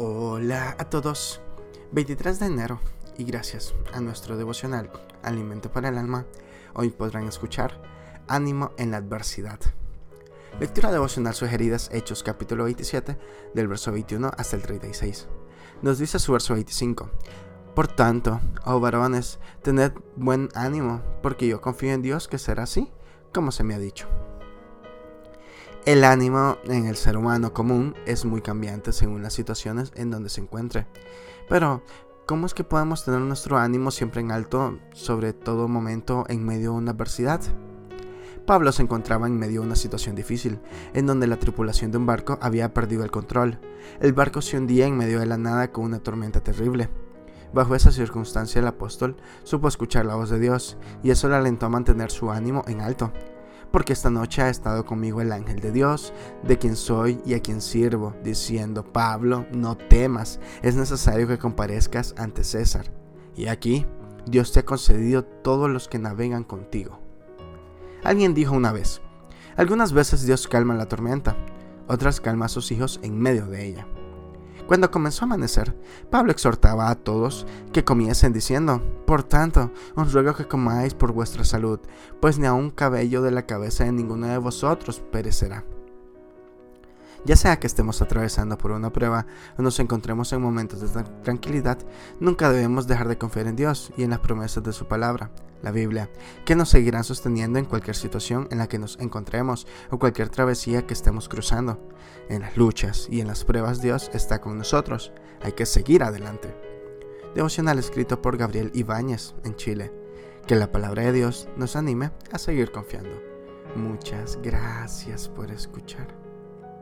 Hola a todos. 23 de enero y gracias a nuestro devocional Alimento para el Alma, hoy podrán escuchar Ánimo en la adversidad. Lectura devocional sugeridas Hechos capítulo 27 del verso 21 hasta el 36. Nos dice su verso 25. Por tanto, oh varones, tened buen ánimo, porque yo confío en Dios que será así, como se me ha dicho. El ánimo en el ser humano común es muy cambiante según las situaciones en donde se encuentre. Pero, ¿cómo es que podemos tener nuestro ánimo siempre en alto, sobre todo momento en medio de una adversidad? Pablo se encontraba en medio de una situación difícil, en donde la tripulación de un barco había perdido el control. El barco se hundía en medio de la nada con una tormenta terrible. Bajo esa circunstancia el apóstol supo escuchar la voz de Dios, y eso le alentó a mantener su ánimo en alto porque esta noche ha estado conmigo el ángel de Dios, de quien soy y a quien sirvo, diciendo, Pablo, no temas, es necesario que comparezcas ante César. Y aquí, Dios te ha concedido todos los que navegan contigo. Alguien dijo una vez, algunas veces Dios calma la tormenta, otras calma a sus hijos en medio de ella. Cuando comenzó a amanecer, Pablo exhortaba a todos que comiesen diciendo, Por tanto, os ruego que comáis por vuestra salud, pues ni a un cabello de la cabeza de ninguno de vosotros perecerá. Ya sea que estemos atravesando por una prueba o nos encontremos en momentos de tranquilidad, nunca debemos dejar de confiar en Dios y en las promesas de su palabra, la Biblia, que nos seguirán sosteniendo en cualquier situación en la que nos encontremos o cualquier travesía que estemos cruzando. En las luchas y en las pruebas Dios está con nosotros. Hay que seguir adelante. Devocional escrito por Gabriel Ibáñez en Chile. Que la palabra de Dios nos anime a seguir confiando. Muchas gracias por escuchar.